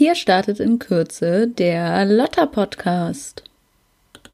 Hier startet in Kürze der Lotta Podcast.